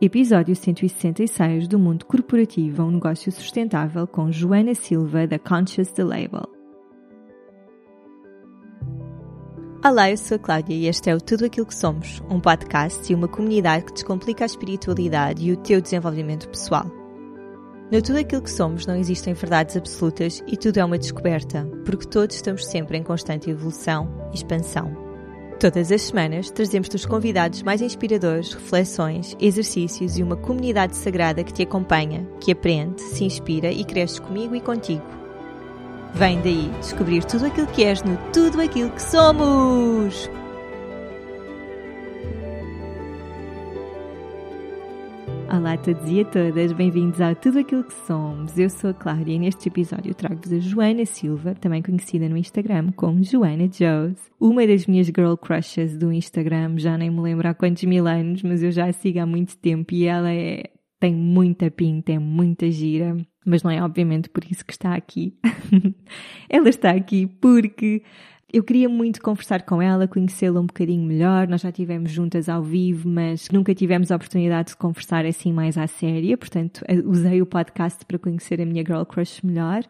Episódio 166 do Mundo Corporativo a um Negócio Sustentável com Joana Silva, da Conscious The Label. Olá, eu sou a Cláudia e este é o Tudo Aquilo que Somos, um podcast e uma comunidade que descomplica a espiritualidade e o teu desenvolvimento pessoal. No Tudo Aquilo que Somos não existem verdades absolutas e tudo é uma descoberta, porque todos estamos sempre em constante evolução e expansão. Todas as semanas trazemos-te os convidados mais inspiradores, reflexões, exercícios e uma comunidade sagrada que te acompanha, que aprende, se inspira e cresce comigo e contigo. Vem daí descobrir tudo aquilo que és no Tudo Aquilo que Somos! Olá a todos e a todas, bem-vindos a Tudo Aquilo que Somos. Eu sou a Cláudia e neste episódio trago-vos a Joana Silva, também conhecida no Instagram como Joana Joes, uma das minhas girl crushes do Instagram, já nem me lembro há quantos mil anos, mas eu já a sigo há muito tempo e ela é, tem muita pinta, é muita gira, mas não é obviamente por isso que está aqui. ela está aqui porque eu queria muito conversar com ela, conhecê-la um bocadinho melhor. Nós já estivemos juntas ao vivo, mas nunca tivemos a oportunidade de conversar assim mais à séria. Portanto, usei o podcast para conhecer a minha girl crush melhor.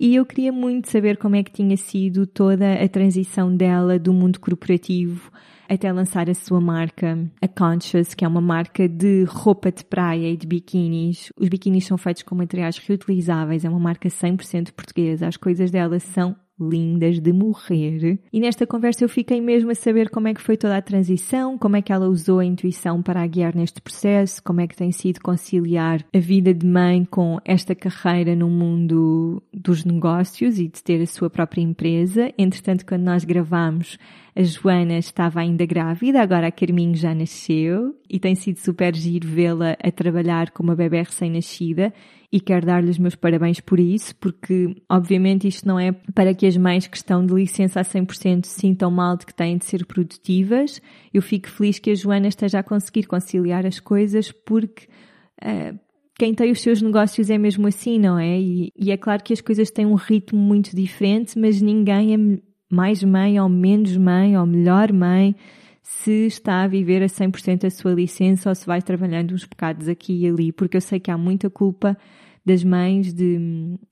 E eu queria muito saber como é que tinha sido toda a transição dela do mundo corporativo até lançar a sua marca, a Conscious, que é uma marca de roupa de praia e de biquínis. Os biquínis são feitos com materiais reutilizáveis, é uma marca 100% portuguesa. As coisas dela são lindas de morrer. E nesta conversa eu fiquei mesmo a saber como é que foi toda a transição, como é que ela usou a intuição para a guiar neste processo, como é que tem sido conciliar a vida de mãe com esta carreira no mundo dos negócios e de ter a sua própria empresa. Entretanto, quando nós gravamos, a Joana estava ainda grávida, agora a Carminho já nasceu e tem sido super giro vê-la a trabalhar com uma bebê recém-nascida e quero dar-lhe os meus parabéns por isso, porque obviamente isto não é para que as mães que estão de licença a 100% se sintam mal de que têm de ser produtivas. Eu fico feliz que a Joana esteja a conseguir conciliar as coisas porque uh, quem tem os seus negócios é mesmo assim, não é? E, e, é claro que as coisas têm um ritmo muito diferente, mas ninguém é mais mãe ou menos mãe ou melhor mãe se está a viver a 100% a sua licença ou se vai trabalhando uns bocados aqui e ali, porque eu sei que há muita culpa das mães de,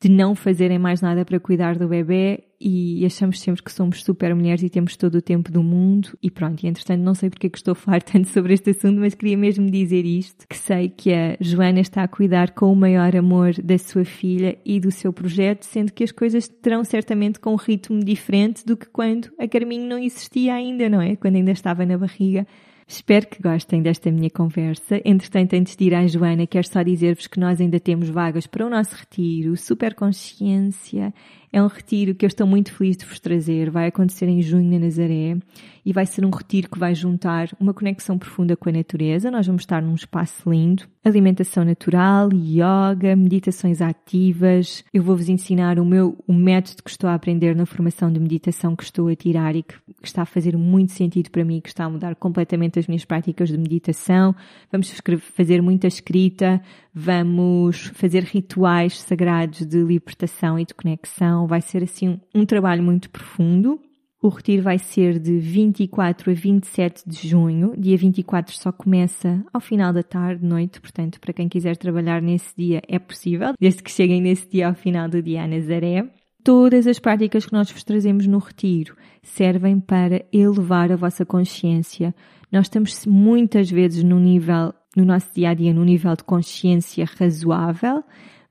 de não fazerem mais nada para cuidar do bebê e achamos sempre que somos super mulheres e temos todo o tempo do mundo e pronto, e entretanto não sei porque é que estou a falar tanto sobre este assunto, mas queria mesmo dizer isto, que sei que a Joana está a cuidar com o maior amor da sua filha e do seu projeto, sendo que as coisas terão certamente com um ritmo diferente do que quando a Carminho não existia ainda, não é? Quando ainda estava na barriga Espero que gostem desta minha conversa. Entretanto, antes de ir à Joana, quero só dizer-vos que nós ainda temos vagas para o nosso retiro, Super Consciência. É um retiro que eu estou muito feliz de vos trazer. Vai acontecer em junho na Nazaré e vai ser um retiro que vai juntar uma conexão profunda com a natureza. Nós vamos estar num espaço lindo, alimentação natural, yoga, meditações ativas. Eu vou-vos ensinar o meu o método que estou a aprender na formação de meditação que estou a tirar e que está a fazer muito sentido para mim, que está a mudar completamente as minhas práticas de meditação. Vamos fazer muita escrita, vamos fazer rituais sagrados de libertação e de conexão. Vai ser assim um trabalho muito profundo. O retiro vai ser de 24 a 27 de junho. Dia 24 só começa ao final da tarde, noite, portanto, para quem quiser trabalhar nesse dia é possível, desde que cheguem nesse dia ao final do dia a Nazaré. Todas as práticas que nós vos trazemos no retiro servem para elevar a vossa consciência. Nós estamos muitas vezes no nível, no nosso dia a dia, no nível de consciência razoável,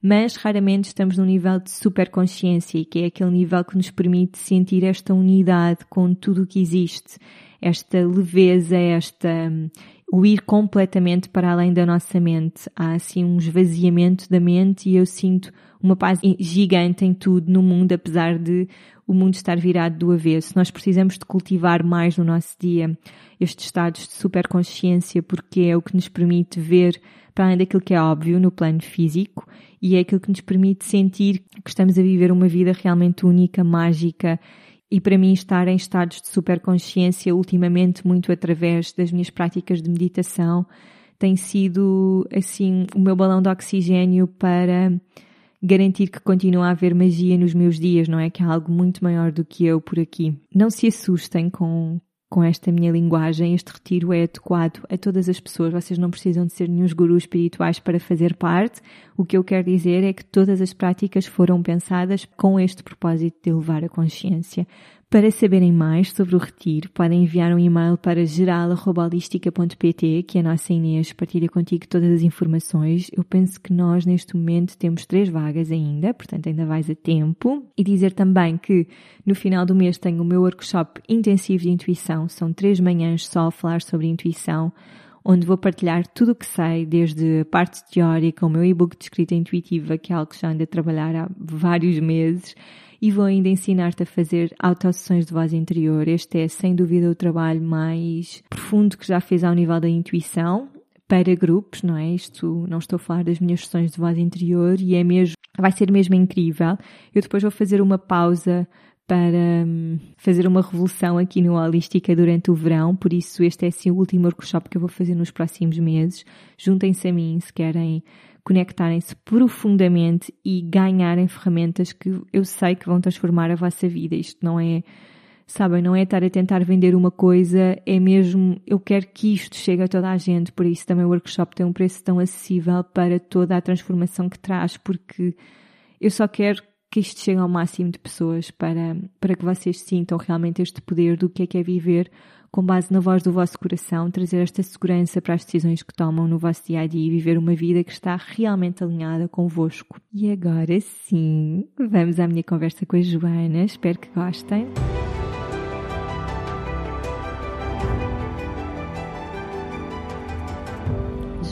mas raramente estamos num nível de superconsciência, que é aquele nível que nos permite sentir esta unidade com tudo o que existe, esta leveza, esta o ir completamente para além da nossa mente. Há assim um esvaziamento da mente e eu sinto uma paz gigante em tudo no mundo, apesar de o mundo estar virado do avesso. Nós precisamos de cultivar mais no nosso dia estes estados de superconsciência porque é o que nos permite ver para além daquilo que é óbvio no plano físico e é aquilo que nos permite sentir que estamos a viver uma vida realmente única, mágica e para mim estar em estados de superconsciência ultimamente muito através das minhas práticas de meditação tem sido assim o meu balão de oxigênio para garantir que continua a haver magia nos meus dias, não é? Que há algo muito maior do que eu por aqui. Não se assustem com com esta minha linguagem, este retiro é adequado a todas as pessoas. Vocês não precisam de ser nenhum gurus espirituais para fazer parte. O que eu quero dizer é que todas as práticas foram pensadas com este propósito de elevar a consciência. Para saberem mais sobre o retiro, podem enviar um e-mail para geral.holistica.pt que a nossa Inês partilha contigo todas as informações. Eu penso que nós neste momento temos três vagas ainda, portanto ainda vais a tempo. E dizer também que no final do mês tenho o meu workshop intensivo de intuição. São três manhãs só a falar sobre intuição onde vou partilhar tudo o que sei, desde a parte teórica, o meu e-book de escrita intuitiva, que é algo que já ando a trabalhar há vários meses, e vou ainda ensinar-te a fazer autossessões de voz interior. Este é, sem dúvida, o trabalho mais profundo que já fiz ao nível da intuição para grupos, não é? Isto não estou a falar das minhas sessões de voz interior e é mesmo, vai ser mesmo incrível. Eu depois vou fazer uma pausa para hum, fazer uma revolução aqui no Holística durante o verão, por isso este é sim o último workshop que eu vou fazer nos próximos meses. Juntem-se a mim se querem conectarem-se profundamente e ganharem ferramentas que eu sei que vão transformar a vossa vida. Isto não é, sabem, não é estar a tentar vender uma coisa, é mesmo, eu quero que isto chegue a toda a gente, por isso também o workshop tem um preço tão acessível para toda a transformação que traz, porque eu só quero que isto chegue ao máximo de pessoas para, para que vocês sintam realmente este poder do que é que é viver com base na voz do vosso coração, trazer esta segurança para as decisões que tomam no vosso dia a dia e viver uma vida que está realmente alinhada convosco. E agora sim, vamos à minha conversa com a Joana. Espero que gostem.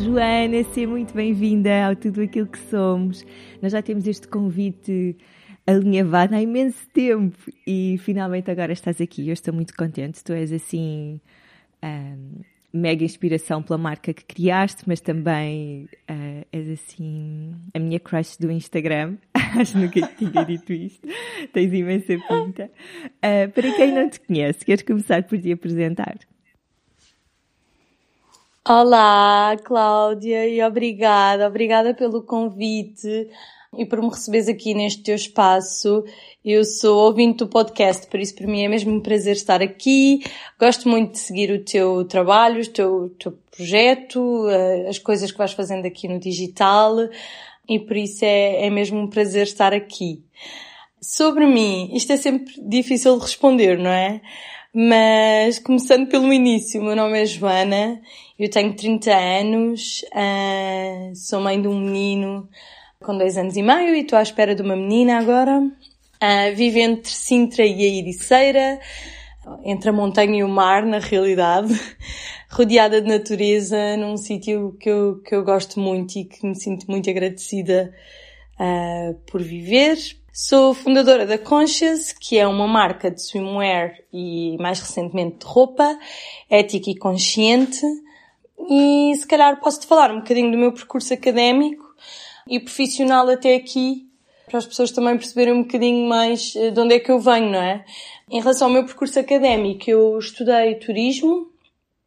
Joana, seja muito bem-vinda ao Tudo Aquilo que Somos. Nós já temos este convite alinhavada há imenso tempo e finalmente agora estás aqui. Eu estou muito contente. Tu és assim um, mega inspiração pela marca que criaste, mas também uh, és assim a minha crush do Instagram. Acho que nunca tinha dito isto. Tens imensa pinta. Uh, para quem não te conhece, queres começar por te apresentar? Olá, Cláudia, e obrigada, obrigada pelo convite e por me receberes aqui neste teu espaço. Eu sou ouvinte do podcast, por isso para mim é mesmo um prazer estar aqui. Gosto muito de seguir o teu trabalho, o teu, teu projeto, eh, as coisas que vais fazendo aqui no digital e por isso é, é mesmo um prazer estar aqui. Sobre mim, isto é sempre difícil de responder, não é? Mas começando pelo início, meu nome é Joana, eu tenho 30 anos, uh, sou mãe de um menino com dois anos e meio e estou à espera de uma menina agora. Uh, entre Sintra e a Ericeira, entre a montanha e o mar, na realidade, rodeada de natureza, num sítio que eu, que eu gosto muito e que me sinto muito agradecida uh, por viver. Sou fundadora da Conscious, que é uma marca de swimwear e mais recentemente de roupa, ética e consciente. E se calhar posso-te falar um bocadinho do meu percurso académico e profissional até aqui, para as pessoas também perceberem um bocadinho mais eh, de onde é que eu venho, não é? Em relação ao meu percurso académico, eu estudei turismo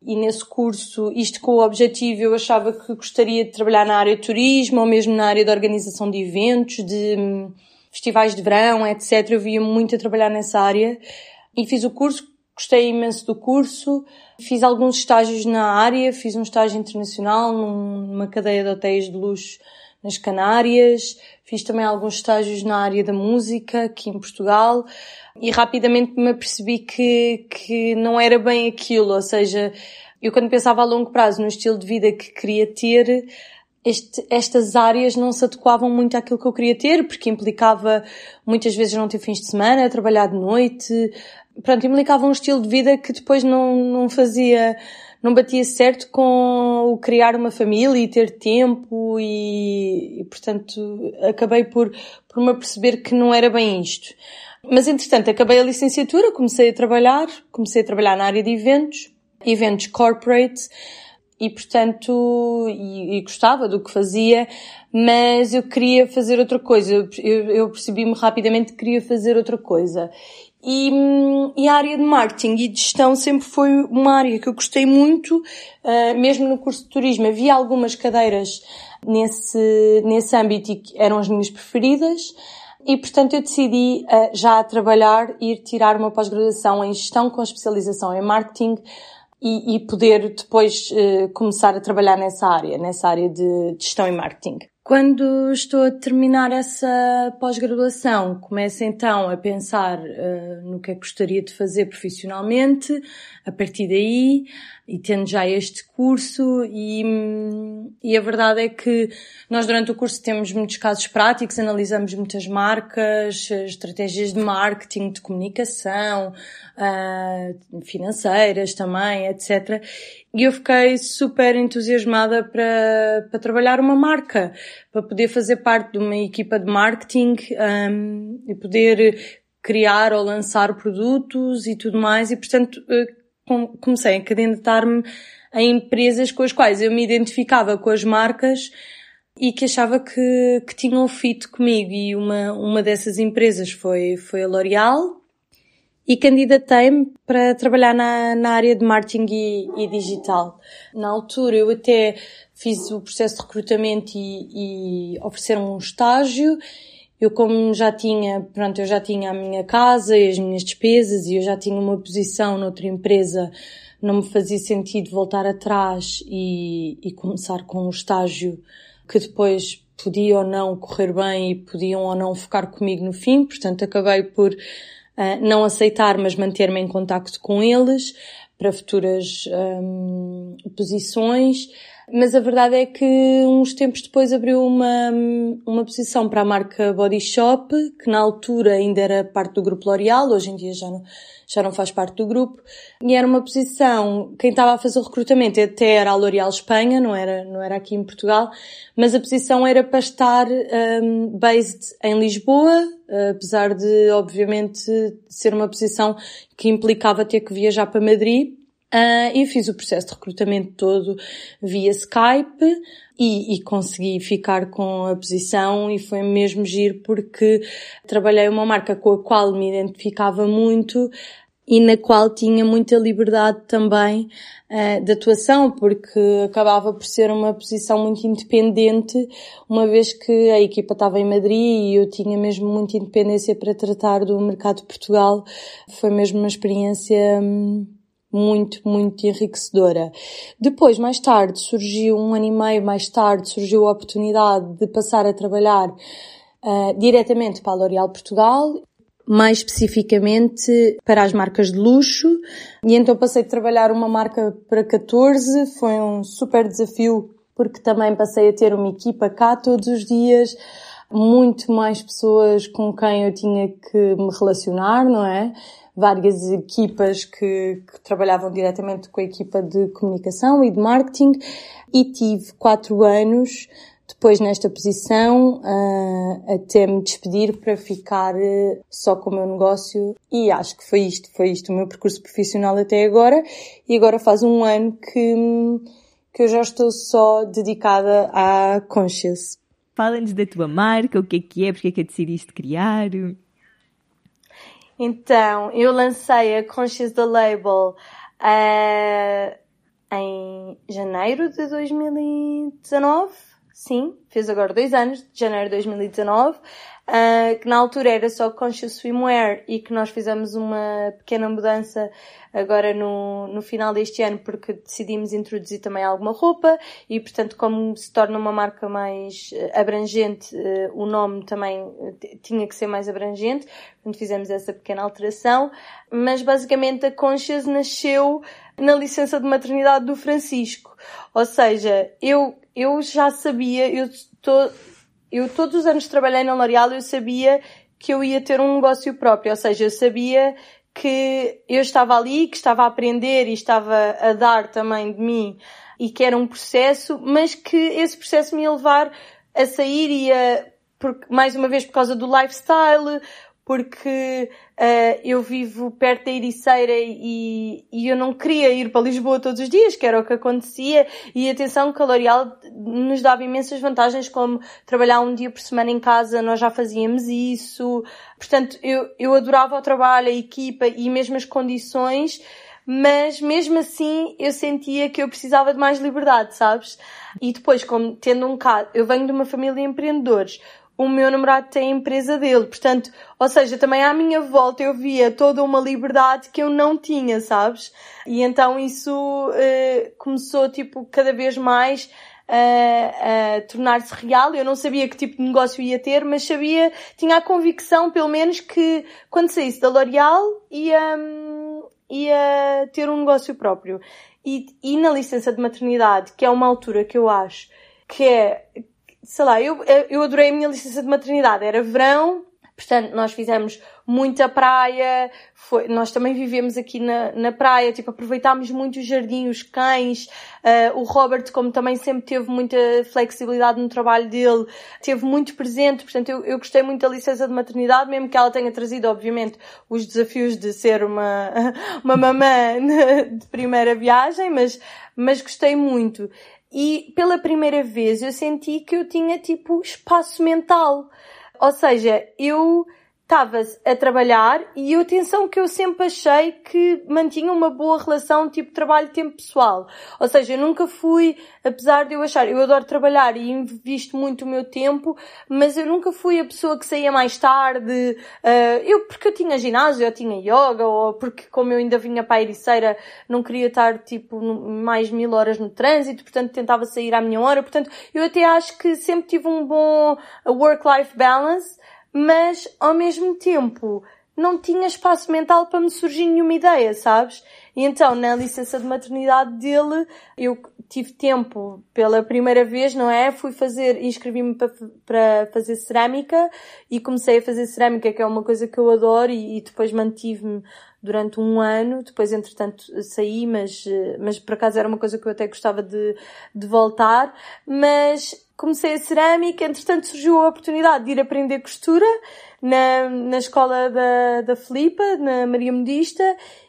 e nesse curso, isto com o objetivo, eu achava que gostaria de trabalhar na área de turismo ou mesmo na área de organização de eventos, de hum, festivais de verão, etc. Eu via muito a trabalhar nessa área e fiz o curso, gostei imenso do curso, fiz alguns estágios na área, fiz um estágio internacional numa cadeia de hotéis de luxo nas Canárias, fiz também alguns estágios na área da música aqui em Portugal. E rapidamente me apercebi que, que não era bem aquilo, ou seja, eu quando pensava a longo prazo no estilo de vida que queria ter, este, estas áreas não se adequavam muito àquilo que eu queria ter, porque implicava muitas vezes não ter fins de semana, trabalhar de noite, pronto, implicava um estilo de vida que depois não, não fazia não batia certo com o criar uma família e ter tempo e, e portanto, acabei por, por me perceber que não era bem isto. Mas, entretanto, acabei a licenciatura, comecei a trabalhar, comecei a trabalhar na área de eventos, eventos corporate, e portanto, e, e, gostava do que fazia, mas eu queria fazer outra coisa. Eu, eu percebi-me rapidamente que queria fazer outra coisa. E, e, a área de marketing e de gestão sempre foi uma área que eu gostei muito, uh, mesmo no curso de turismo. Havia algumas cadeiras nesse, nesse âmbito e que eram as minhas preferidas, E, portanto, eu decidi uh, já a trabalhar, ir tirar uma pós-graduação em gestão com especialização em marketing e, e poder depois uh, começar a trabalhar nessa área, nessa área de, de gestão e marketing. Quando estou a terminar essa pós-graduação, começo então a pensar uh, no que é que gostaria de fazer profissionalmente, a partir daí, e tendo já este curso, e, e a verdade é que nós durante o curso temos muitos casos práticos, analisamos muitas marcas, estratégias de marketing, de comunicação, uh, financeiras também, etc. E eu fiquei super entusiasmada para, para trabalhar uma marca, para poder fazer parte de uma equipa de marketing um, e poder criar ou lançar produtos e tudo mais. E, portanto, eh, comecei a candidatar-me a empresas com as quais eu me identificava com as marcas e que achava que, que tinham fit comigo. E uma, uma dessas empresas foi, foi a L'Oréal, e candidatei-me para trabalhar na, na área de marketing e, e, digital. Na altura eu até fiz o processo de recrutamento e, e ofereceram um estágio. Eu como já tinha, pronto, eu já tinha a minha casa e as minhas despesas e eu já tinha uma posição noutra empresa, não me fazia sentido voltar atrás e, e começar com um estágio que depois podia ou não correr bem e podiam ou não focar comigo no fim, portanto acabei por não aceitar, mas manter-me em contacto com eles para futuras um, posições. Mas a verdade é que uns tempos depois abriu uma, uma posição para a marca Body Shop, que na altura ainda era parte do grupo L'Oréal, hoje em dia já não, já não faz parte do grupo. E era uma posição, quem estava a fazer o recrutamento até era a L'Oréal Espanha, não era, não era aqui em Portugal, mas a posição era para estar um, based em Lisboa, apesar de, obviamente, ser uma posição que implicava ter que viajar para Madrid. Uh, eu fiz o processo de recrutamento todo via Skype e, e, consegui ficar com a posição e foi mesmo giro porque trabalhei uma marca com a qual me identificava muito e na qual tinha muita liberdade também uh, de atuação, porque acabava por ser uma posição muito independente, uma vez que a equipa estava em Madrid e eu tinha mesmo muita independência para tratar do mercado de Portugal. Foi mesmo uma experiência hum, muito, muito enriquecedora. Depois, mais tarde, surgiu um ano e meio mais tarde, surgiu a oportunidade de passar a trabalhar uh, diretamente para a L'Oréal Portugal mais especificamente para as marcas de luxo. E então passei a trabalhar uma marca para 14, foi um super desafio porque também passei a ter uma equipa cá todos os dias, muito mais pessoas com quem eu tinha que me relacionar, não é? Várias equipas que, que trabalhavam diretamente com a equipa de comunicação e de marketing e tive quatro anos depois nesta posição uh, até me despedir para ficar uh, só com o meu negócio e acho que foi isto, foi isto o meu percurso profissional até agora e agora faz um ano que, que eu já estou só dedicada à Conscious. Fala-nos da tua marca, o que é que é, porque é que decidiste criar? Então, eu lancei a Conscious The Label uh, em janeiro de 2019 sim, fez agora dois anos, de janeiro de 2019, uh, que na altura era só Conscious Swimwear e que nós fizemos uma pequena mudança agora no, no final deste ano porque decidimos introduzir também alguma roupa e portanto como se torna uma marca mais ah, abrangente, uh, o nome também tinha que ser mais abrangente, portanto fizemos essa pequena alteração, mas basicamente a Conscious nasceu na licença de maternidade do Francisco. Ou seja, eu eu já sabia, eu, tô, eu todos os anos trabalhei na L'Oréal, eu sabia que eu ia ter um negócio próprio, ou seja, eu sabia que eu estava ali, que estava a aprender e estava a dar também de mim e que era um processo, mas que esse processo me ia levar a sair e a, mais uma vez por causa do lifestyle, porque uh, eu vivo perto da Ericeira e, e, eu não queria ir para Lisboa todos os dias, que era o que acontecia, e a L'Oréal nos dava imensas vantagens, como trabalhar um dia por semana em casa, nós já fazíamos isso, portanto eu, eu adorava o trabalho, a equipa e mesmo as condições, mas mesmo assim eu sentia que eu precisava de mais liberdade, sabes? E depois, como tendo um caso, eu venho de uma família de empreendedores, o meu namorado tem a empresa dele. Portanto, ou seja, também à minha volta eu via toda uma liberdade que eu não tinha, sabes? E então isso uh, começou, tipo, cada vez mais a, a tornar-se real. Eu não sabia que tipo de negócio ia ter, mas sabia, tinha a convicção, pelo menos, que quando saísse da L'Oréal ia, hum, ia ter um negócio próprio. E, e na licença de maternidade, que é uma altura que eu acho que é, sei lá, eu, eu adorei a minha licença de maternidade. Era verão, portanto, nós fizemos muita praia, foi, nós também vivemos aqui na, na praia, tipo, aproveitámos muito o jardim, os cães, uh, o Robert, como também sempre teve muita flexibilidade no trabalho dele, teve muito presente, portanto, eu, eu gostei muito da licença de maternidade, mesmo que ela tenha trazido, obviamente, os desafios de ser uma, uma mamã de primeira viagem, mas, mas gostei muito. E pela primeira vez eu senti que eu tinha tipo espaço mental. Ou seja, eu estava a trabalhar e a atenção que eu sempre achei que mantinha uma boa relação tipo trabalho-tempo pessoal. Ou seja, eu nunca fui, apesar de eu achar, eu adoro trabalhar e invisto muito o meu tempo, mas eu nunca fui a pessoa que saía mais tarde, uh, eu porque eu tinha ginásio, eu tinha yoga, ou porque como eu ainda vinha para a Ericeira, não queria estar tipo mais mil horas no trânsito, portanto tentava sair à minha hora, portanto eu até acho que sempre tive um bom work-life balance, mas ao mesmo tempo não tinha espaço mental para me surgir nenhuma ideia, sabes? E então, na licença de maternidade dele, eu tive tempo pela primeira vez, não é? Fui fazer, inscrevi-me para, para fazer cerâmica e comecei a fazer cerâmica, que é uma coisa que eu adoro e, e depois mantive-me durante um ano. Depois, entretanto, saí, mas, mas por acaso era uma coisa que eu até gostava de, de voltar. Mas comecei a cerâmica, entretanto surgiu a oportunidade de ir aprender costura na, na escola da, da Filipa, na Maria Modista,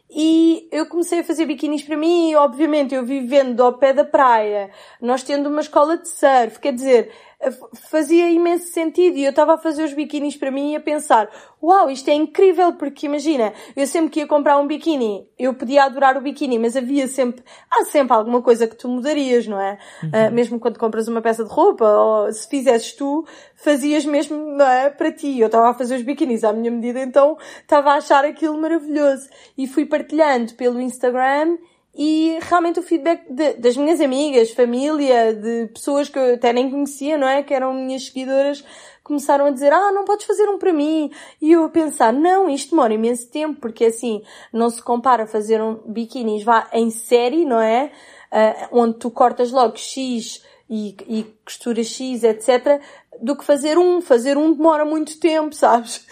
e eu comecei a fazer biquinis para mim e obviamente eu vivendo ao pé da praia, nós tendo uma escola de surf, quer dizer, fazia imenso sentido e eu estava a fazer os biquinis para mim e a pensar, uau, isto é incrível porque imagina, eu sempre que ia comprar um biquíni, eu podia adorar o biquíni, mas havia sempre, há sempre alguma coisa que tu mudarias, não é? Uhum. Uh, mesmo quando compras uma peça de roupa ou se fizesses tu, fazias mesmo, não é? Para ti. Eu estava a fazer os biquinis à minha medida, então estava a achar aquilo maravilhoso e fui partilhando pelo Instagram e realmente o feedback de, das minhas amigas, família, de pessoas que eu até nem conhecia, não é? Que eram minhas seguidoras, começaram a dizer, ah, não podes fazer um para mim. E eu a pensar, não, isto demora imenso tempo, porque assim, não se compara fazer um biquinis vá em série, não é? Uh, onde tu cortas logo X e, e costura X, etc do que fazer um. Fazer um demora muito tempo, sabes?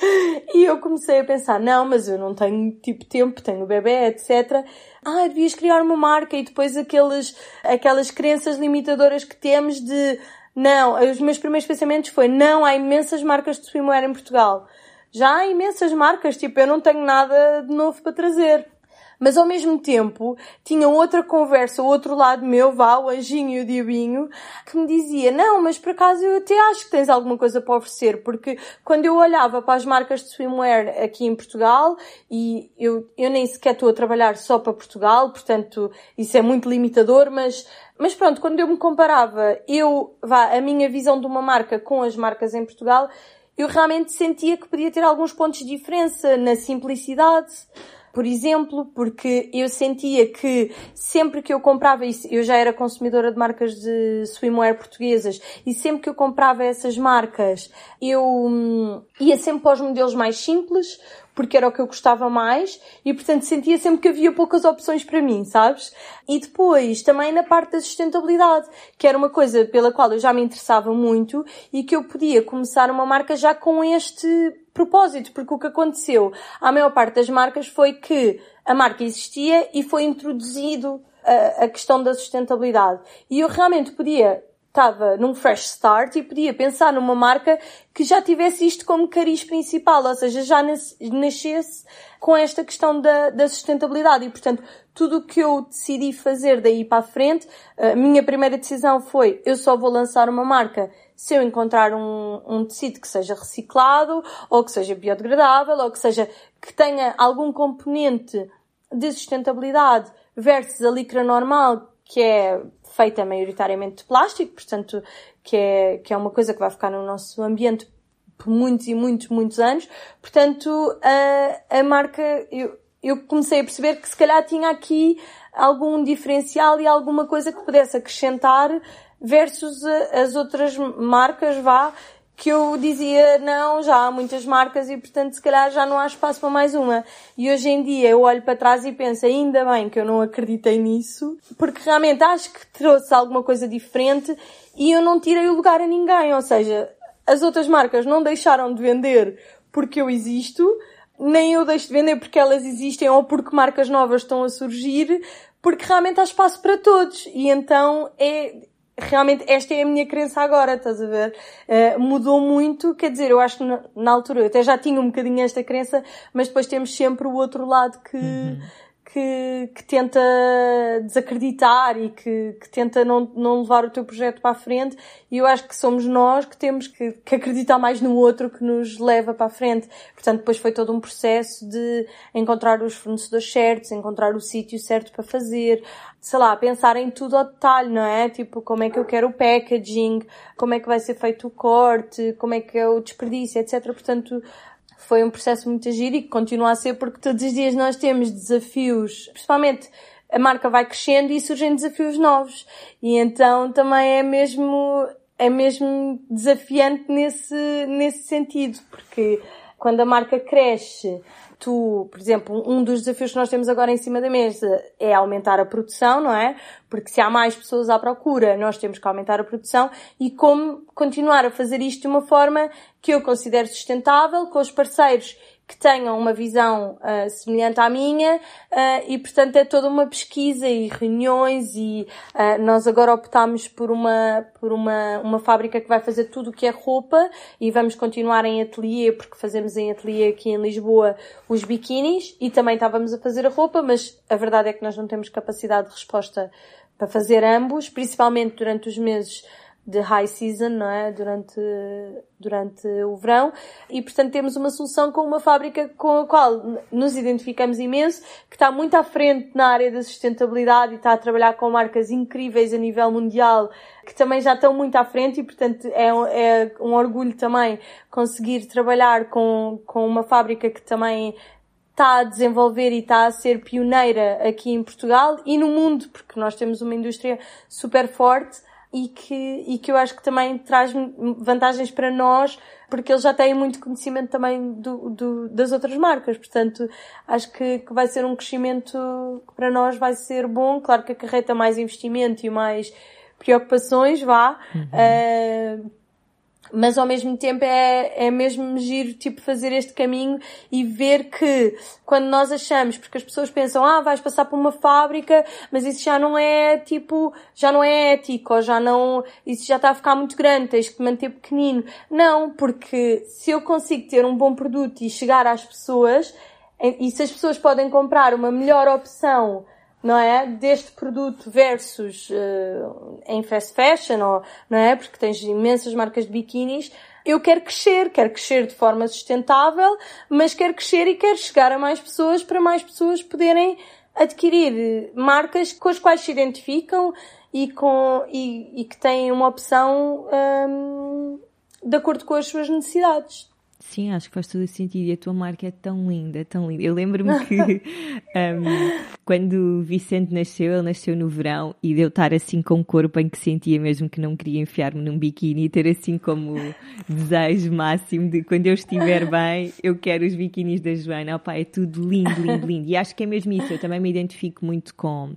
E eu comecei a pensar, não, mas eu não tenho tipo tempo, tenho bebê, etc. Ah, devias criar uma marca e depois aqueles, aquelas crenças limitadoras que temos de não, os meus primeiros pensamentos foi não, há imensas marcas de swimwear em Portugal. Já há imensas marcas, tipo, eu não tenho nada de novo para trazer mas ao mesmo tempo tinha outra conversa, o outro lado meu, vá, o anjinho e o diabinho, que me dizia, não, mas por acaso eu até acho que tens alguma coisa para oferecer, porque quando eu olhava para as marcas de swimwear aqui em Portugal, e eu, eu nem sequer estou a trabalhar só para Portugal, portanto isso é muito limitador, mas mas pronto, quando eu me comparava, eu, vá, a minha visão de uma marca com as marcas em Portugal, eu realmente sentia que podia ter alguns pontos de diferença na simplicidade, por exemplo, porque eu sentia que sempre que eu comprava, eu já era consumidora de marcas de swimwear portuguesas, e sempre que eu comprava essas marcas, eu hum, ia sempre para os modelos mais simples, porque era o que eu gostava mais e portanto sentia sempre que havia poucas opções para mim, sabes? E depois também na parte da sustentabilidade, que era uma coisa pela qual eu já me interessava muito e que eu podia começar uma marca já com este propósito, porque o que aconteceu à maior parte das marcas foi que a marca existia e foi introduzido a, a questão da sustentabilidade. E eu realmente podia estava num fresh start e podia pensar numa marca que já tivesse isto como cariz principal, ou seja, já nascesse com esta questão da, da sustentabilidade. E, portanto, tudo o que eu decidi fazer daí para a frente, a minha primeira decisão foi, eu só vou lançar uma marca se eu encontrar um, um tecido que seja reciclado, ou que seja biodegradável, ou que seja, que tenha algum componente de sustentabilidade versus a licra normal, que é feita maioritariamente de plástico, portanto, que é, que é uma coisa que vai ficar no nosso ambiente por muitos e muitos, muitos anos. Portanto, a, a marca, eu, eu comecei a perceber que se calhar tinha aqui algum diferencial e alguma coisa que pudesse acrescentar versus as outras marcas, vá, que eu dizia, não, já há muitas marcas e portanto se calhar já não há espaço para mais uma. E hoje em dia eu olho para trás e penso, ainda bem que eu não acreditei nisso, porque realmente acho que trouxe alguma coisa diferente e eu não tirei o lugar a ninguém, ou seja, as outras marcas não deixaram de vender porque eu existo, nem eu deixo de vender porque elas existem ou porque marcas novas estão a surgir, porque realmente há espaço para todos. E então é, realmente esta é a minha crença agora, estás a ver? Uh, mudou muito, quer dizer, eu acho que na, na, altura eu até já tinha um bocadinho esta crença, mas depois temos sempre o outro lado que, uhum que, que tenta desacreditar e que, que tenta não, não levar o teu projeto para a frente. E eu acho que somos nós que temos que, que acreditar mais no outro que nos leva para a frente. Portanto, depois foi todo um processo de encontrar os fornecedores certos, encontrar o sítio certo para fazer, sei lá, pensar em tudo ao detalhe, não é? Tipo, como é que eu quero o packaging, como é que vai ser feito o corte, como é que é o desperdício, etc. Portanto, foi um processo muito giro e que continua a ser porque todos os dias nós temos desafios, principalmente a marca vai crescendo e surgem desafios novos. E então também é mesmo, é mesmo desafiante nesse, nesse sentido, porque quando a marca cresce, tu, por exemplo, um dos desafios que nós temos agora em cima da mesa é aumentar a produção, não é? Porque se há mais pessoas à procura, nós temos que aumentar a produção e como continuar a fazer isto de uma forma que eu considero sustentável com os parceiros que tenham uma visão uh, semelhante à minha uh, e portanto é toda uma pesquisa e reuniões e uh, nós agora optámos por uma por uma uma fábrica que vai fazer tudo o que é roupa e vamos continuar em ateliê porque fazemos em ateliê aqui em Lisboa os biquinis e também estávamos a fazer a roupa mas a verdade é que nós não temos capacidade de resposta para fazer ambos principalmente durante os meses de high season, não é? Durante, durante o verão. E, portanto, temos uma solução com uma fábrica com a qual nos identificamos imenso, que está muito à frente na área da sustentabilidade e está a trabalhar com marcas incríveis a nível mundial, que também já estão muito à frente e, portanto, é, é um orgulho também conseguir trabalhar com, com uma fábrica que também está a desenvolver e está a ser pioneira aqui em Portugal e no mundo, porque nós temos uma indústria super forte e que, e que eu acho que também traz vantagens para nós, porque eles já têm muito conhecimento também do, do, das outras marcas. Portanto, acho que, que vai ser um crescimento que para nós vai ser bom. Claro que acarreta mais investimento e mais preocupações, vá. Uhum. Uh, mas ao mesmo tempo é, é mesmo giro, tipo, fazer este caminho e ver que quando nós achamos, porque as pessoas pensam, ah, vais passar por uma fábrica, mas isso já não é, tipo, já não é ético, ou já não, isso já está a ficar muito grande, tens que manter pequenino. Não, porque se eu consigo ter um bom produto e chegar às pessoas, e se as pessoas podem comprar uma melhor opção não é? Deste produto versus uh, em fast fashion, ou, não é? Porque tens imensas marcas de biquínis. Eu quero crescer, quero crescer de forma sustentável, mas quero crescer e quero chegar a mais pessoas para mais pessoas poderem adquirir marcas com as quais se identificam e, com, e, e que têm uma opção um, de acordo com as suas necessidades. Sim, acho que faz todo o sentido e a tua marca é tão linda, tão linda. Eu lembro-me que um, quando o Vicente nasceu, ele nasceu no verão e deu estar assim com um corpo em que sentia mesmo que não queria enfiar-me num biquíni e ter assim como desejo máximo de quando eu estiver bem, eu quero os biquínis da Joana. Opa, é tudo lindo, lindo, lindo. E acho que é mesmo isso, eu também me identifico muito com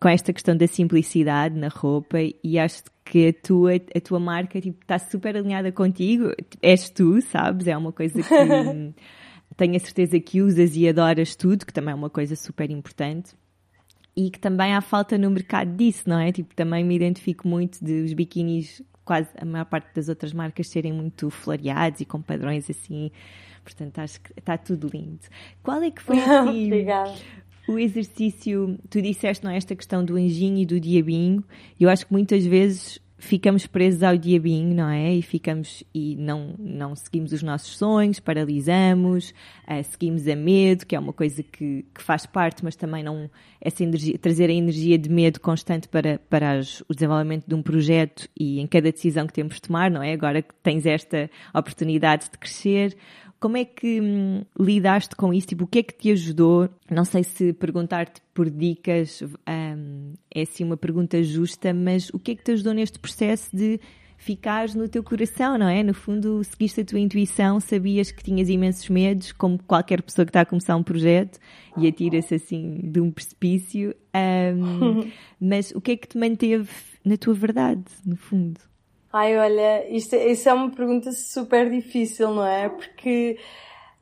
com esta questão da simplicidade na roupa e acho que a tua, a tua marca tipo, está super alinhada contigo. És tu, sabes? É uma coisa que tenho a certeza que usas e adoras tudo, que também é uma coisa super importante. E que também há falta no mercado disso, não é? Tipo, também me identifico muito de os biquínis, quase a maior parte das outras marcas serem muito floreados e com padrões assim. Portanto, acho que está tudo lindo. Qual é que foi assim, Obrigada o exercício, tu disseste, não é, esta questão do anjinho e do diabinho, eu acho que muitas vezes ficamos presos ao diabinho, não é? E ficamos e não, não seguimos os nossos sonhos, paralisamos, uh, seguimos a medo, que é uma coisa que, que faz parte, mas também não essa energia, trazer a energia de medo constante para, para as, o desenvolvimento de um projeto e em cada decisão que temos de tomar, não é? Agora que tens esta oportunidade de crescer, como é que hum, lidaste com isso? Tipo, o que é que te ajudou? Não sei se perguntar-te por dicas hum, é assim uma pergunta justa, mas o que é que te ajudou neste processo de ficares no teu coração, não é? No fundo, seguiste a tua intuição, sabias que tinhas imensos medos, como qualquer pessoa que está a começar um projeto e atira-se assim de um precipício. Um, mas o que é que te manteve na tua verdade, no fundo? Ai, olha, isto, isso é uma pergunta super difícil, não é? Porque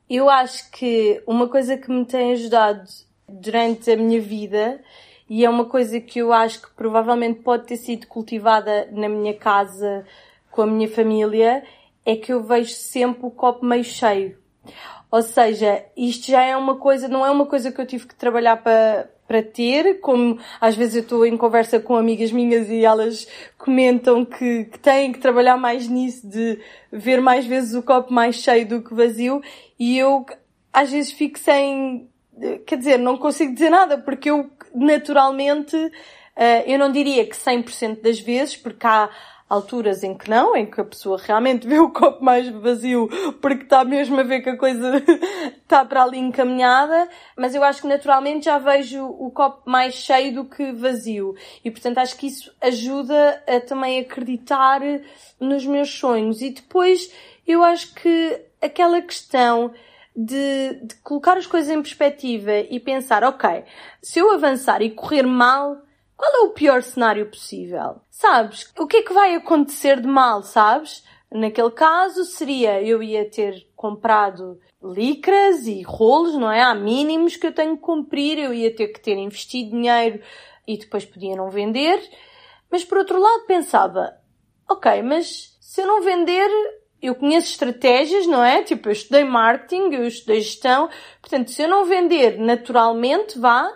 eu acho que uma coisa que me tem ajudado durante a minha vida e é uma coisa que eu acho que provavelmente pode ter sido cultivada na minha casa com a minha família é que eu vejo sempre o copo meio cheio. Ou seja, isto já é uma coisa, não é uma coisa que eu tive que trabalhar para, para ter, como às vezes eu estou em conversa com amigas minhas e elas comentam que, que têm que trabalhar mais nisso, de ver mais vezes o copo mais cheio do que vazio, e eu às vezes fico sem, quer dizer, não consigo dizer nada, porque eu naturalmente, uh, eu não diria que 100% das vezes, porque há, alturas em que não, em que a pessoa realmente vê o copo mais vazio porque está mesmo a ver que a coisa está para ali encaminhada, mas eu acho que naturalmente já vejo o copo mais cheio do que vazio. E portanto acho que isso ajuda a também acreditar nos meus sonhos. E depois eu acho que aquela questão de, de colocar as coisas em perspectiva e pensar, ok, se eu avançar e correr mal, qual é o pior cenário possível? Sabes? O que é que vai acontecer de mal, sabes? Naquele caso seria eu ia ter comprado licras e rolos, não é? Há mínimos que eu tenho que cumprir, eu ia ter que ter investido dinheiro e depois podia não vender. Mas por outro lado pensava, ok, mas se eu não vender, eu conheço estratégias, não é? Tipo, eu estudei marketing, eu estudei gestão, portanto, se eu não vender naturalmente, vá,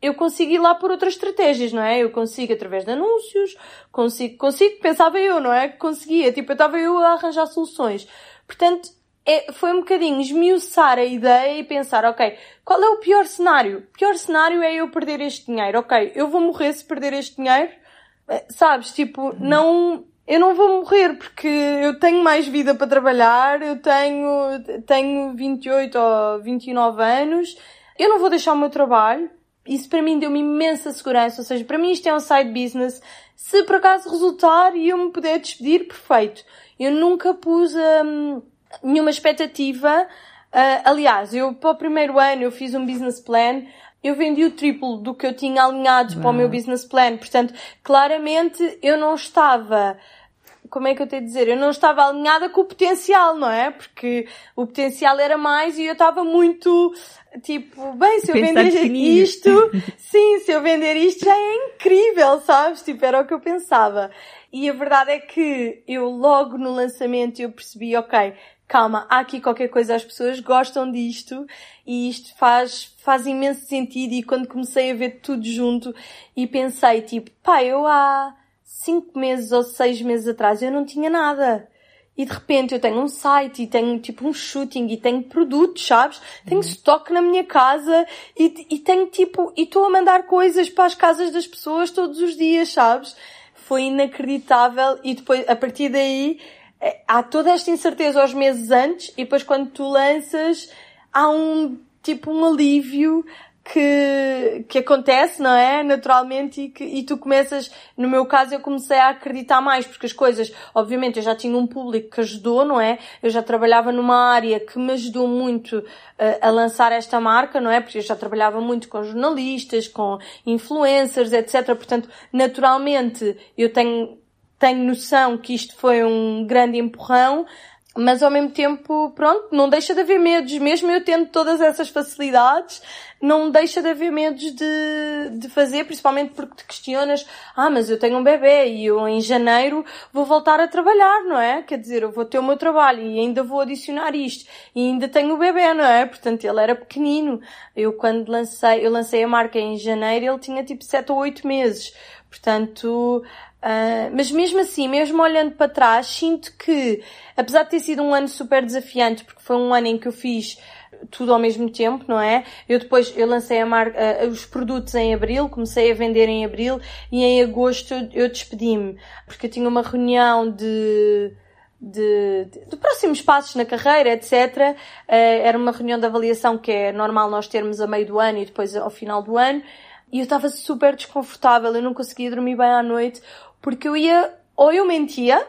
eu consigo ir lá por outras estratégias, não é? Eu consigo através de anúncios, consigo, consigo, pensava eu, não é? Conseguia, tipo, eu estava eu a arranjar soluções. Portanto, é, foi um bocadinho esmiuçar a ideia e pensar, ok, qual é o pior cenário? O pior cenário é eu perder este dinheiro, ok, eu vou morrer se perder este dinheiro, eh, sabes, tipo, não, eu não vou morrer porque eu tenho mais vida para trabalhar, eu tenho, tenho 28 ou 29 anos, eu não vou deixar o meu trabalho, isso para mim deu-me imensa segurança, ou seja, para mim isto é um side business. Se por acaso resultar e eu me puder despedir, perfeito. Eu nunca pus hum, nenhuma expectativa. Uh, aliás, eu para o primeiro ano eu fiz um business plan, eu vendi o triplo do que eu tinha alinhado para o meu business plan. Portanto, claramente eu não estava como é que eu tenho a dizer? Eu não estava alinhada com o potencial, não é? Porque o potencial era mais e eu estava muito, tipo, bem, se eu Pensar vender isto, sim, se eu vender isto já é incrível, sabes? Tipo, era o que eu pensava. E a verdade é que eu logo no lançamento eu percebi, ok, calma, há aqui qualquer coisa, as pessoas gostam disto e isto faz, faz imenso sentido e quando comecei a ver tudo junto e pensei, tipo, pá, eu há, cinco meses ou seis meses atrás eu não tinha nada. E de repente eu tenho um site e tenho tipo um shooting e tenho produtos, sabes? Tenho uhum. estoque na minha casa e, e tenho tipo, e estou a mandar coisas para as casas das pessoas todos os dias, sabes? Foi inacreditável e depois, a partir daí, eh, há toda esta incerteza aos meses antes e depois quando tu lanças, há um, tipo um alívio que, que acontece, não é? Naturalmente e que, e tu começas, no meu caso eu comecei a acreditar mais, porque as coisas, obviamente eu já tinha um público que ajudou, não é? Eu já trabalhava numa área que me ajudou muito uh, a lançar esta marca, não é? Porque eu já trabalhava muito com jornalistas, com influencers, etc. Portanto, naturalmente eu tenho, tenho noção que isto foi um grande empurrão, mas ao mesmo tempo, pronto, não deixa de haver medos, mesmo eu tendo todas essas facilidades, não deixa de haver medos de, de fazer, principalmente porque te questionas, ah, mas eu tenho um bebê e eu em janeiro vou voltar a trabalhar, não é? Quer dizer, eu vou ter o meu trabalho e ainda vou adicionar isto e ainda tenho o bebê, não é? Portanto, ele era pequenino. Eu quando lancei, eu lancei a marca em janeiro, ele tinha tipo 7 ou 8 meses. Portanto, uh, mas mesmo assim, mesmo olhando para trás, sinto que, apesar de ter sido um ano super desafiante, porque foi um ano em que eu fiz tudo ao mesmo tempo, não é? Eu depois, eu lancei a marca, uh, os produtos em abril, comecei a vender em abril e em agosto eu, eu despedi-me, porque eu tinha uma reunião de, de, de, de, próximos passos na carreira, etc. Uh, era uma reunião de avaliação que é normal nós termos a meio do ano e depois ao final do ano. E eu estava super desconfortável, eu não conseguia dormir bem à noite, porque eu ia, ou eu mentia,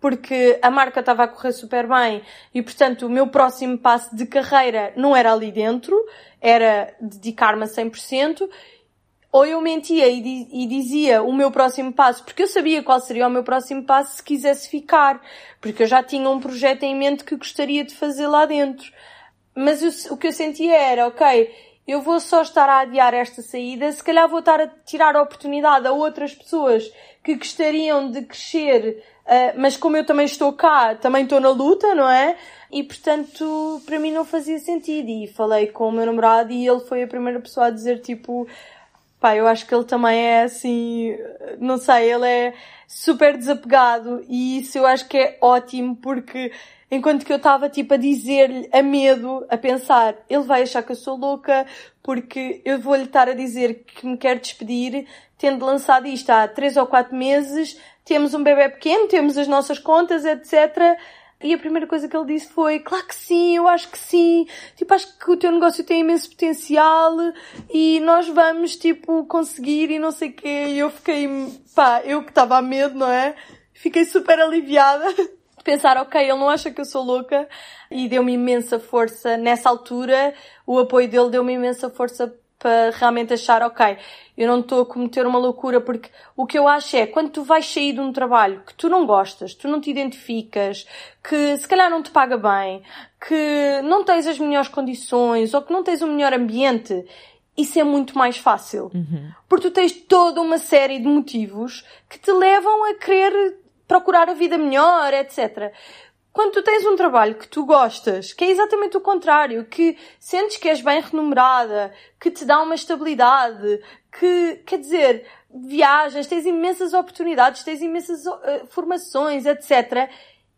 porque a marca estava a correr super bem e, portanto, o meu próximo passo de carreira não era ali dentro, era dedicar-me a 100%, ou eu mentia e, dizia o meu próximo passo, porque eu sabia qual seria o meu próximo passo se quisesse ficar, porque eu já tinha um projeto em mente que gostaria de fazer lá dentro. Mas eu, o que eu sentia era, ok, eu vou só estar a adiar esta saída, se calhar vou estar a tirar a oportunidade a outras pessoas que gostariam de crescer Uh, mas como eu também estou cá, também estou na luta, não é? E portanto, para mim não fazia sentido. E falei com o meu namorado e ele foi a primeira pessoa a dizer tipo, pá, eu acho que ele também é assim, não sei, ele é super desapegado e isso eu acho que é ótimo porque enquanto que eu estava tipo a dizer-lhe a medo, a pensar, ele vai achar que eu sou louca porque eu vou-lhe estar a dizer que me quer despedir, tendo lançado isto há três ou quatro meses, temos um bebê pequeno, temos as nossas contas, etc. E a primeira coisa que ele disse foi, claro que sim, eu acho que sim, tipo, acho que o teu negócio tem imenso potencial e nós vamos, tipo, conseguir e não sei o quê. E eu fiquei, pá, eu que estava a medo, não é? Fiquei super aliviada pensar, ok, ele não acha que eu sou louca e deu-me imensa força nessa altura, o apoio dele deu-me imensa força para realmente achar, ok, eu não estou a cometer uma loucura, porque o que eu acho é, quando tu vais sair de um trabalho que tu não gostas, tu não te identificas, que se calhar não te paga bem, que não tens as melhores condições, ou que não tens o melhor ambiente, isso é muito mais fácil. Uhum. Porque tu tens toda uma série de motivos que te levam a querer procurar a vida melhor, etc. Quando tu tens um trabalho que tu gostas, que é exatamente o contrário, que sentes que és bem remunerada, que te dá uma estabilidade, que, quer dizer, viajas, tens imensas oportunidades, tens imensas uh, formações, etc.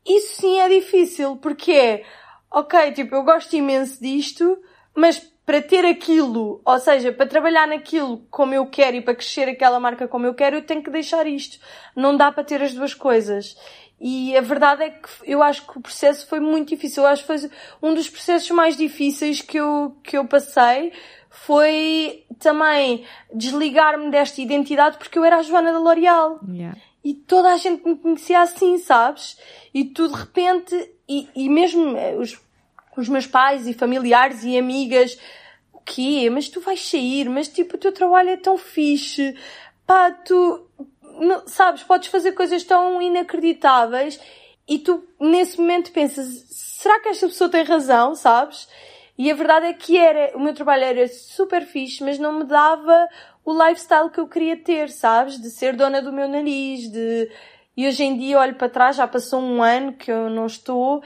Isso sim é difícil, porque é, ok, tipo, eu gosto imenso disto, mas para ter aquilo, ou seja, para trabalhar naquilo como eu quero e para crescer aquela marca como eu quero, eu tenho que deixar isto. Não dá para ter as duas coisas. E a verdade é que eu acho que o processo foi muito difícil. Eu acho que foi um dos processos mais difíceis que eu, que eu passei. Foi também desligar-me desta identidade porque eu era a Joana da L'Oréal. Yeah. E toda a gente me conhecia assim, sabes? E tu de repente, e, e mesmo eh, os, os meus pais e familiares e amigas, o quê? Mas tu vais sair, mas tipo, o teu trabalho é tão fixe. Pá, tu, sabes, podes fazer coisas tão inacreditáveis e tu nesse momento pensas, será que esta pessoa tem razão, sabes? E a verdade é que era, o meu trabalho era super fixe, mas não me dava o lifestyle que eu queria ter, sabes? De ser dona do meu nariz, de, e hoje em dia olho para trás, já passou um ano que eu não estou,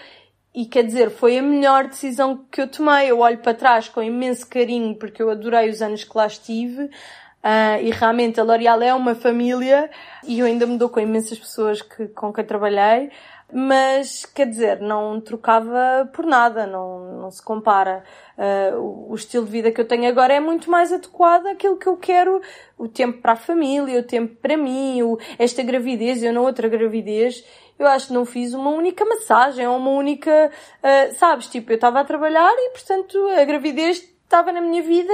e quer dizer, foi a melhor decisão que eu tomei. Eu olho para trás com imenso carinho, porque eu adorei os anos que lá estive, Uh, e realmente a L'Oréal é uma família e eu ainda me dou com imensas pessoas que, com quem trabalhei, mas quer dizer, não trocava por nada, não, não se compara. Uh, o, o, estilo de vida que eu tenho agora é muito mais adequado àquilo que eu quero, o tempo para a família, o tempo para mim, o, esta gravidez, eu na outra gravidez, eu acho que não fiz uma única massagem ou uma única, uh, sabes, tipo, eu estava a trabalhar e portanto a gravidez estava na minha vida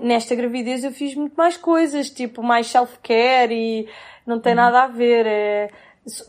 nesta gravidez eu fiz muito mais coisas, tipo mais self-care e não tem nada a ver. É,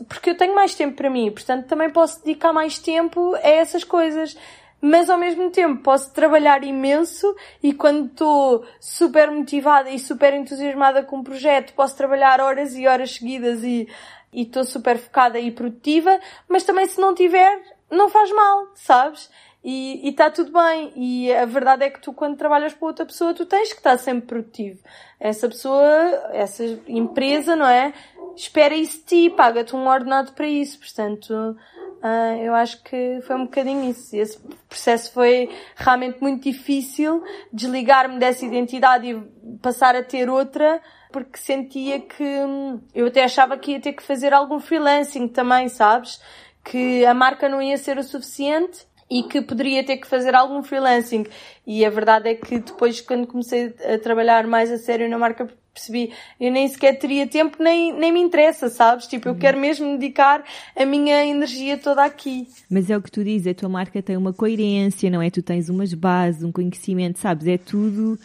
porque eu tenho mais tempo para mim, portanto também posso dedicar mais tempo a essas coisas. Mas ao mesmo tempo posso trabalhar imenso e quando estou super motivada e super entusiasmada com o projeto, posso trabalhar horas e horas seguidas e estou super focada e produtiva, mas também se não tiver, não faz mal, sabes? E está tudo bem. E a verdade é que tu, quando trabalhas para outra pessoa, tu tens que estar sempre produtivo. Essa pessoa, essa empresa, não é? Espera isso de ti, paga-te um ordenado para isso. Portanto, uh, eu acho que foi um bocadinho isso. Esse processo foi realmente muito difícil, desligar-me dessa identidade e passar a ter outra, porque sentia que hum, eu até achava que ia ter que fazer algum freelancing também, sabes? Que a marca não ia ser o suficiente e que poderia ter que fazer algum freelancing. E a verdade é que depois, quando comecei a trabalhar mais a sério na marca, percebi, eu nem sequer teria tempo, nem, nem me interessa, sabes? Tipo, eu uhum. quero mesmo dedicar a minha energia toda aqui. Mas é o que tu dizes, a tua marca tem uma coerência, não é? Tu tens umas bases, um conhecimento, sabes? É tudo,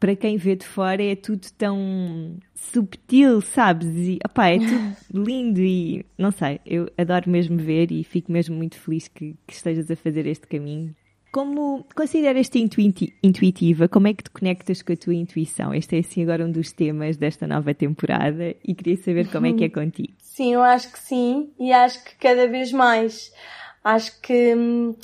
para quem vê de fora, é tudo tão subtil, sabes? E, opá, é tudo lindo e, não sei, eu adoro mesmo ver e fico mesmo muito feliz que, que estejas a fazer este caminho. Como consideras-te intuitiva? Como é que te conectas com a tua intuição? Este é assim agora um dos temas desta nova temporada e queria saber como é que é contigo. Sim, eu acho que sim e acho que cada vez mais. Acho que hum,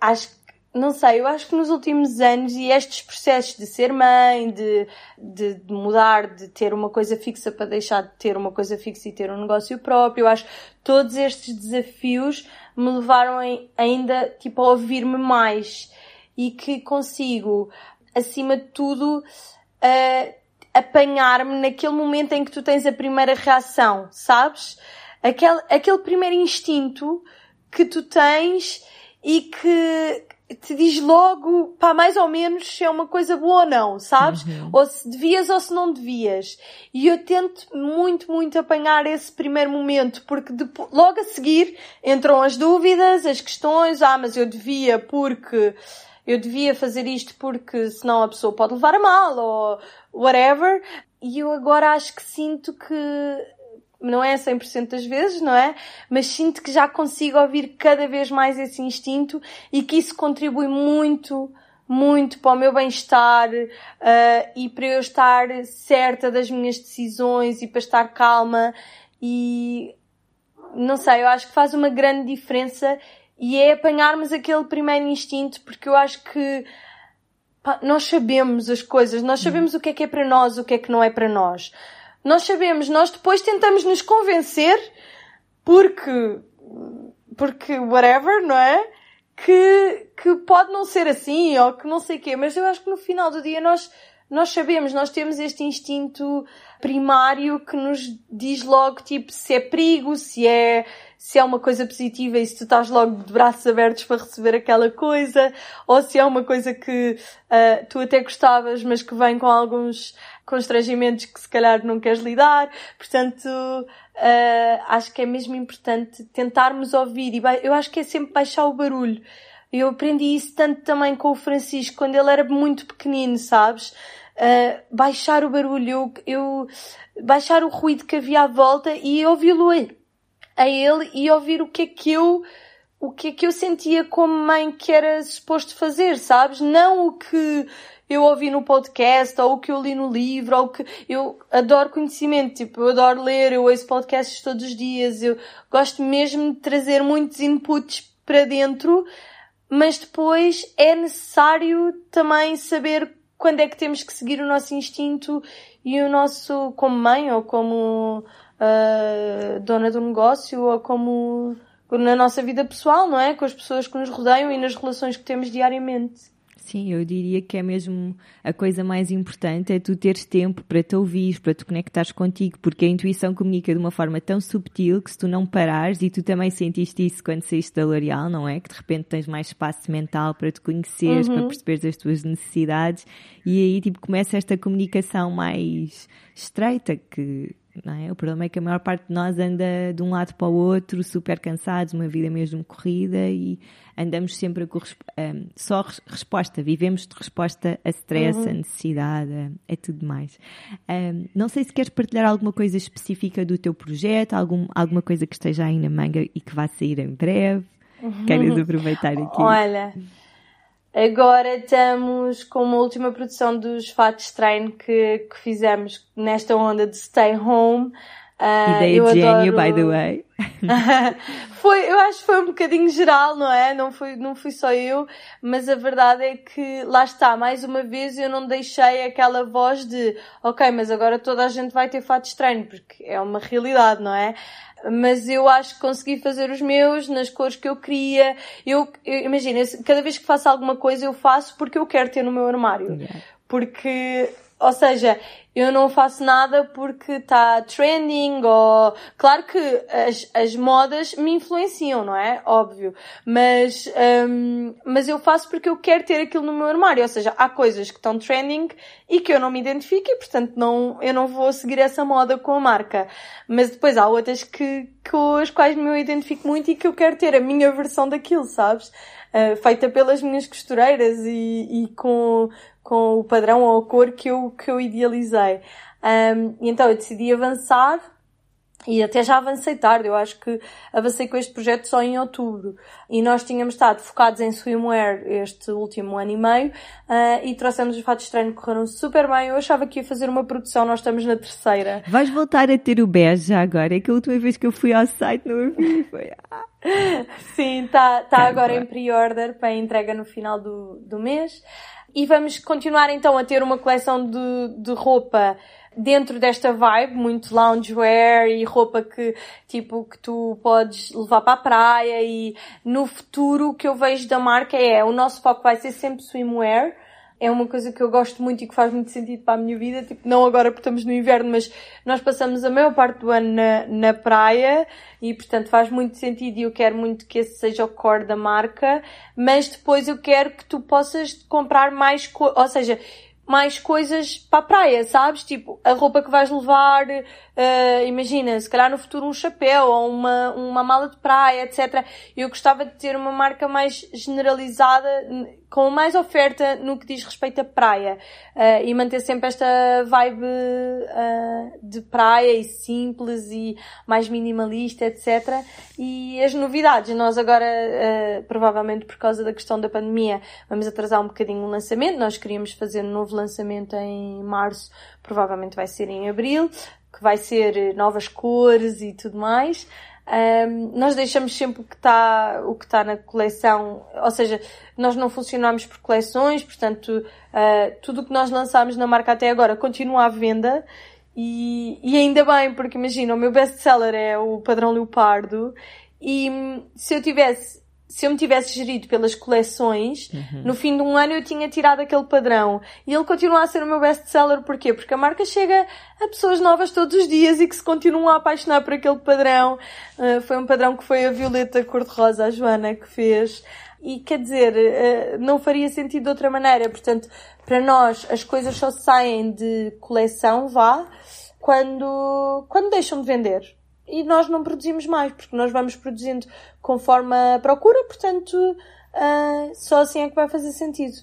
acho não sei, eu acho que nos últimos anos e estes processos de ser mãe, de, de, de, mudar, de ter uma coisa fixa para deixar de ter uma coisa fixa e ter um negócio próprio, eu acho que todos estes desafios me levaram ainda, tipo, a ouvir-me mais e que consigo, acima de tudo, uh, apanhar-me naquele momento em que tu tens a primeira reação, sabes? Aquele, aquele primeiro instinto que tu tens e que te diz logo, pá, mais ou menos se é uma coisa boa ou não, sabes? Uhum. Ou se devias ou se não devias. E eu tento muito, muito apanhar esse primeiro momento, porque depois, logo a seguir entram as dúvidas, as questões, ah, mas eu devia porque eu devia fazer isto porque senão a pessoa pode levar a mal ou whatever. E eu agora acho que sinto que não é 100% das vezes, não é? Mas sinto que já consigo ouvir cada vez mais esse instinto e que isso contribui muito, muito para o meu bem-estar uh, e para eu estar certa das minhas decisões e para estar calma e não sei, eu acho que faz uma grande diferença e é apanharmos aquele primeiro instinto porque eu acho que pá, nós sabemos as coisas, nós sabemos o que é que é para nós, o que é que não é para nós. Nós sabemos, nós depois tentamos nos convencer porque, porque whatever, não é? Que, que pode não ser assim ou que não sei o quê, mas eu acho que no final do dia nós, nós sabemos, nós temos este instinto primário que nos diz logo tipo se é perigo, se é, se é uma coisa positiva e se tu estás logo de braços abertos para receber aquela coisa, ou se é uma coisa que uh, tu até gostavas, mas que vem com alguns constrangimentos que se calhar não queres lidar. Portanto, uh, acho que é mesmo importante tentarmos ouvir e eu acho que é sempre baixar o barulho. Eu aprendi isso tanto também com o Francisco quando ele era muito pequenino, sabes? Uh, baixar o barulho, eu, eu, baixar o ruído que havia à volta e ouvi-lo a ele e ouvir o que é que eu o que é que eu sentia como mãe que era suposto fazer, sabes? Não o que eu ouvi no podcast, ou o que eu li no livro, ou que eu adoro conhecimento, tipo, eu adoro ler, eu ouço podcasts todos os dias, eu gosto mesmo de trazer muitos inputs para dentro, mas depois é necessário também saber quando é que temos que seguir o nosso instinto e o nosso, como mãe, ou como uh, dona do negócio, ou como na nossa vida pessoal, não é? Com as pessoas que nos rodeiam e nas relações que temos diariamente. Sim, eu diria que é mesmo a coisa mais importante é tu teres tempo para te ouvir, para te conectares contigo, porque a intuição comunica de uma forma tão subtil que se tu não parares, e tu também sentiste isso quando saíste da L'Oréal, não é? Que de repente tens mais espaço mental para te conheceres, uhum. para perceberes as tuas necessidades, e aí tipo começa esta comunicação mais estreita que não é? O problema é que a maior parte de nós anda de um lado para o outro, super cansados, uma vida mesmo corrida e andamos sempre com um, só resposta, vivemos de resposta a stress, uhum. a necessidade, é tudo mais. Um, não sei se queres partilhar alguma coisa específica do teu projeto, algum, alguma coisa que esteja aí na manga e que vá sair em breve. Uhum. Queres aproveitar aqui? Olha, Agora estamos com uma última produção dos fatos treino que, que fizemos nesta onda de stay home. Uh, Ideia de gênio, adoro... by the way. foi, eu acho que foi um bocadinho geral, não é? Não fui, não fui só eu, mas a verdade é que lá está, mais uma vez eu não deixei aquela voz de, ok, mas agora toda a gente vai ter fato estranho, porque é uma realidade, não é? mas eu acho que consegui fazer os meus nas cores que eu queria. Eu, eu imagina, cada vez que faço alguma coisa eu faço porque eu quero ter no meu armário. Yeah. Porque ou seja, eu não faço nada porque está trending ou... Claro que as, as modas me influenciam, não é? Óbvio. Mas, um, mas eu faço porque eu quero ter aquilo no meu armário. Ou seja, há coisas que estão trending e que eu não me identifico e, portanto, não, eu não vou seguir essa moda com a marca. Mas depois há outras que, com as quais me identifico muito e que eu quero ter a minha versão daquilo, sabes? Uh, feita pelas minhas costureiras e, e com, com o padrão ou a cor que eu, que eu idealizei. Um, e então eu decidi avançar e até já avancei tarde, eu acho que avancei com este projeto só em outubro. E nós tínhamos estado focados em swimwear este último ano e meio uh, e trouxemos os fatos estranhos que correram super bem. Eu achava que ia fazer uma produção, nós estamos na terceira. Vais voltar a ter o bege já agora? É que a última vez que eu fui ao site não foi... Sim, está tá agora em pre-order para entrega no final do, do mês. E vamos continuar então a ter uma coleção de, de roupa dentro desta vibe, muito loungewear e roupa que, tipo, que tu podes levar para a praia e no futuro o que eu vejo da marca é, o nosso foco vai ser sempre swimwear, é uma coisa que eu gosto muito e que faz muito sentido para a minha vida, tipo, não agora porque estamos no inverno, mas nós passamos a maior parte do ano na, na praia e, portanto, faz muito sentido e eu quero muito que esse seja o core da marca, mas depois eu quero que tu possas comprar mais, ou seja, mais coisas para a praia, sabes? Tipo, a roupa que vais levar, uh, imagina, se calhar no futuro um chapéu ou uma, uma mala de praia, etc. Eu gostava de ter uma marca mais generalizada com mais oferta no que diz respeito à praia uh, e manter sempre esta vibe uh, de praia e simples e mais minimalista, etc. E as novidades, nós agora, uh, provavelmente por causa da questão da pandemia, vamos atrasar um bocadinho o lançamento. Nós queríamos fazer um novo lançamento em março, provavelmente vai ser em abril, que vai ser novas cores e tudo mais. Um, nós deixamos sempre o que está o que está na coleção, ou seja, nós não funcionamos por coleções, portanto, uh, tudo o que nós lançámos na marca até agora continua à venda e, e ainda bem, porque imagina, o meu best-seller é o padrão leopardo e hum, se eu tivesse se eu me tivesse gerido pelas coleções, uhum. no fim de um ano eu tinha tirado aquele padrão. E ele continua a ser o meu best-seller. Porquê? Porque a marca chega a pessoas novas todos os dias e que se continuam a apaixonar por aquele padrão. Uh, foi um padrão que foi a Violeta Cor-de-Rosa, a Joana, que fez. E quer dizer, uh, não faria sentido de outra maneira. Portanto, para nós, as coisas só saem de coleção, vá, quando, quando deixam de vender e nós não produzimos mais, porque nós vamos produzindo conforme a procura, portanto, uh, só assim é que vai fazer sentido.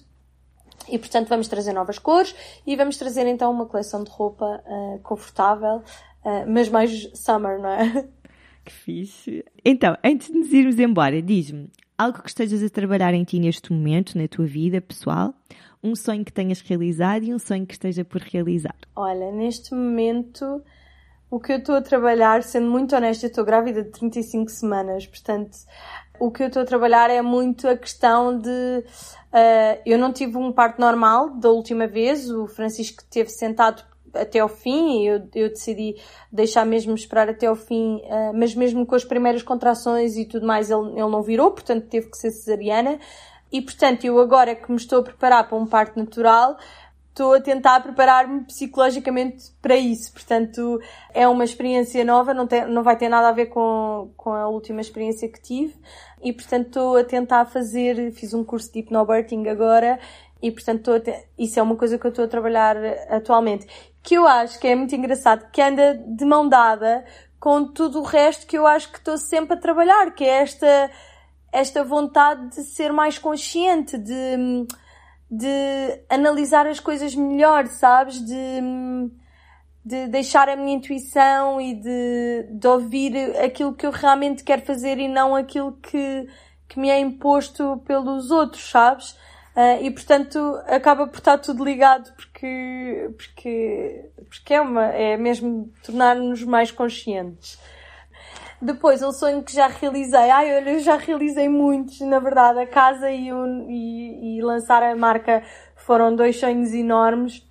E portanto vamos trazer novas cores e vamos trazer então uma coleção de roupa uh, confortável, uh, mas mais summer, não é? Que fixe. Então, antes de nos irmos embora, diz-me algo que estejas a trabalhar em ti neste momento, na tua vida pessoal, um sonho que tenhas realizado e um sonho que esteja por realizar. Olha, neste momento o que eu estou a trabalhar, sendo muito honesta, eu estou grávida de 35 semanas, portanto, o que eu estou a trabalhar é muito a questão de. Uh, eu não tive um parto normal da última vez, o Francisco teve sentado até ao fim e eu, eu decidi deixar mesmo esperar até ao fim, uh, mas mesmo com as primeiras contrações e tudo mais, ele, ele não virou, portanto teve que ser cesariana. E portanto, eu agora que me estou a preparar para um parto natural, estou a tentar preparar-me psicologicamente para isso. Portanto, é uma experiência nova, não, tem, não vai ter nada a ver com, com a última experiência que tive. E, portanto, estou a tentar fazer, fiz um curso de hypnobirthing agora, e, portanto, isso é uma coisa que eu estou a trabalhar atualmente. Que eu acho que é muito engraçado, que anda de mão dada com tudo o resto que eu acho que estou sempre a trabalhar, que é esta, esta vontade de ser mais consciente, de de analisar as coisas melhor, sabes? De, de deixar a minha intuição e de, de ouvir aquilo que eu realmente quero fazer e não aquilo que, que me é imposto pelos outros, sabes? Uh, e portanto acaba por estar tudo ligado porque, porque, porque é, uma, é mesmo tornar-nos mais conscientes. Depois, o sonho que já realizei. Ai, olha, eu já realizei muitos, na verdade. A casa e, e, e lançar a marca foram dois sonhos enormes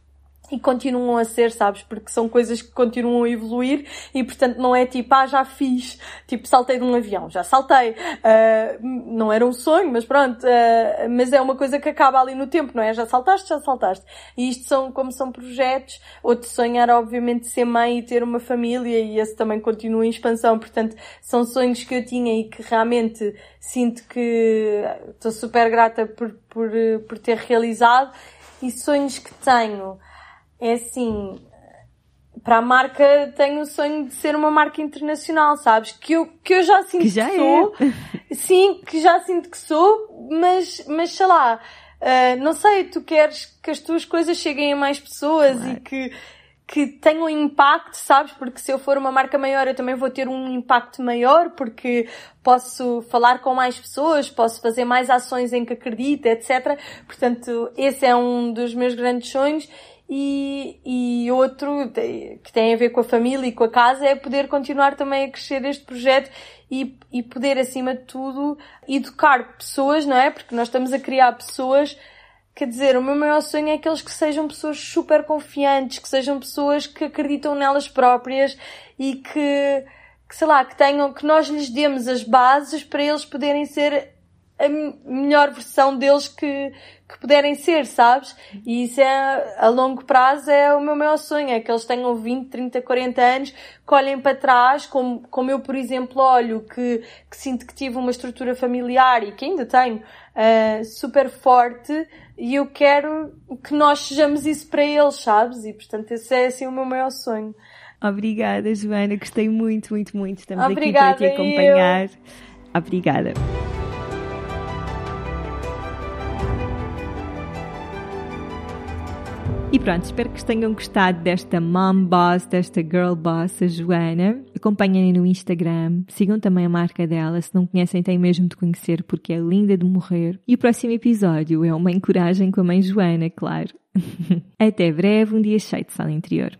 e continuam a ser, sabes? Porque são coisas que continuam a evoluir e, portanto, não é tipo, ah, já fiz, tipo, saltei de um avião, já saltei. Uh, não era um sonho, mas pronto, uh, mas é uma coisa que acaba ali no tempo, não é? Já saltaste, já saltaste. E isto são, como são projetos, outro sonho era, obviamente, ser mãe e ter uma família e esse também continua em expansão. Portanto, são sonhos que eu tinha e que realmente sinto que estou super grata por, por, por ter realizado e sonhos que tenho é assim, para a marca tenho o sonho de ser uma marca internacional, sabes? Que eu, que eu já sinto que, já que sou. É. Sim, que já sinto que sou, mas, mas sei lá, uh, não sei, tu queres que as tuas coisas cheguem a mais pessoas claro. e que, que tenham impacto, sabes? Porque se eu for uma marca maior, eu também vou ter um impacto maior, porque posso falar com mais pessoas, posso fazer mais ações em que acredito, etc. Portanto, esse é um dos meus grandes sonhos e, e outro que tem a ver com a família e com a casa é poder continuar também a crescer este projeto e, e poder, acima de tudo, educar pessoas, não é? Porque nós estamos a criar pessoas Quer dizer, o meu maior sonho é aqueles que sejam pessoas super confiantes, que sejam pessoas que acreditam nelas próprias e que, que sei lá, que tenham, que nós lhes demos as bases para eles poderem ser a melhor versão deles que, que puderem ser, sabes? E isso é, a longo prazo é o meu maior sonho, é que eles tenham 20, 30, 40 anos, que olhem para trás, como, como eu, por exemplo, olho, que, que sinto que tive uma estrutura familiar e que ainda tenho, uh, super forte, e eu quero que nós sejamos isso para eles, sabes? E portanto esse é assim o meu maior sonho. Obrigada, Joana, gostei muito, muito, muito. Estamos Obrigada aqui para te acompanhar. Eu. Obrigada. E pronto, espero que tenham gostado desta mom boss, desta girl boss, a Joana. Acompanhem no Instagram, sigam também a marca dela, se não conhecem têm mesmo de conhecer porque é linda de morrer. E o próximo episódio é uma encoragem com a mãe Joana, claro. Até breve, um dia cheio de sala interior.